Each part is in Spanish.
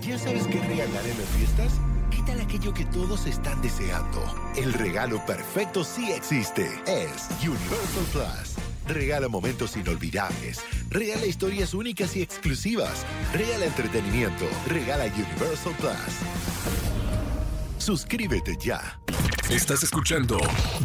¿Ya sabes qué regalar en las fiestas? ¿Qué tal aquello que todos están deseando? El regalo perfecto sí existe. Es Universal Plus. Regala momentos inolvidables. Regala historias únicas y exclusivas. Regala entretenimiento. Regala Universal Plus. Suscríbete ya. Estás escuchando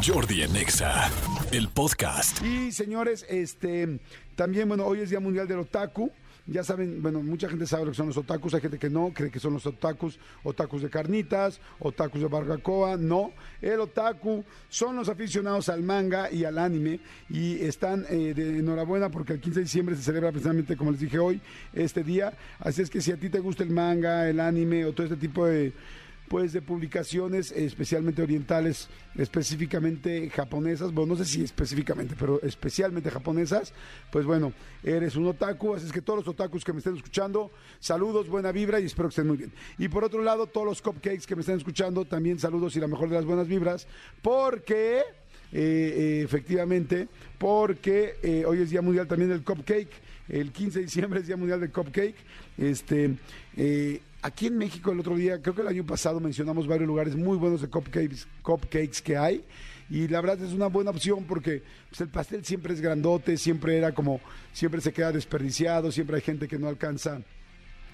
Jordi Anexa, el podcast. Y señores, este también, bueno, hoy es Día Mundial del Otaku. Ya saben, bueno, mucha gente sabe lo que son los otakus, hay gente que no, cree que son los otakus, otakus de carnitas, otakus de barbacoa, no. El otaku son los aficionados al manga y al anime y están eh, de enhorabuena porque el 15 de diciembre se celebra precisamente, como les dije hoy, este día. Así es que si a ti te gusta el manga, el anime o todo este tipo de pues de publicaciones especialmente orientales, específicamente japonesas, bueno, no sé si específicamente, pero especialmente japonesas, pues bueno, eres un otaku, así es que todos los otakus que me estén escuchando, saludos, buena vibra y espero que estén muy bien. Y por otro lado, todos los cupcakes que me estén escuchando, también saludos y la mejor de las buenas vibras, porque... Eh, eh, efectivamente, porque eh, hoy es Día Mundial también del Cupcake, el 15 de diciembre es Día Mundial del Cupcake, este, aquí en México el otro día, creo que el año pasado mencionamos varios lugares muy buenos de cupcakes, cupcakes que hay. Y la verdad es una buena opción porque pues, el pastel siempre es grandote, siempre era como, siempre se queda desperdiciado, siempre hay gente que no alcanza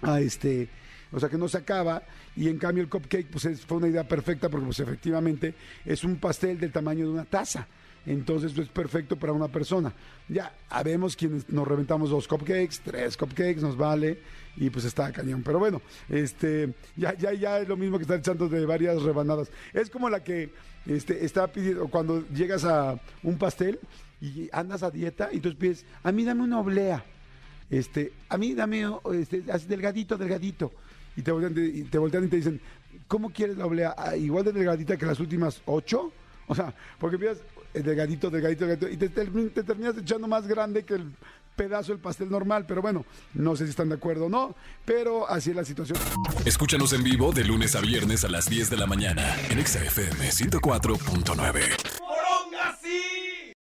a este, o sea que no se acaba. Y en cambio el cupcake pues fue una idea perfecta porque pues efectivamente es un pastel del tamaño de una taza entonces es perfecto para una persona. Ya, habemos quienes nos reventamos dos cupcakes, tres cupcakes, nos vale, y pues está cañón. Pero bueno, este, ya, ya, ya es lo mismo que estar echando de varias rebanadas. Es como la que este, está pidiendo, cuando llegas a un pastel y andas a dieta, y tú pides, a mí dame una oblea. Este, a mí dame este, delgadito, delgadito. Y te voltean, y te voltean y te dicen, ¿cómo quieres la oblea? Ah, igual de delgadita que las últimas ocho. O sea, porque pidas delgadito, delgadito, delgadito, y te, te, terminas echando más grande que el pedazo del pastel normal, pero bueno, no sé si están de acuerdo o no, pero así es la situación. Escúchanos en vivo de lunes a viernes a las 10 de la mañana en XFM 104.9.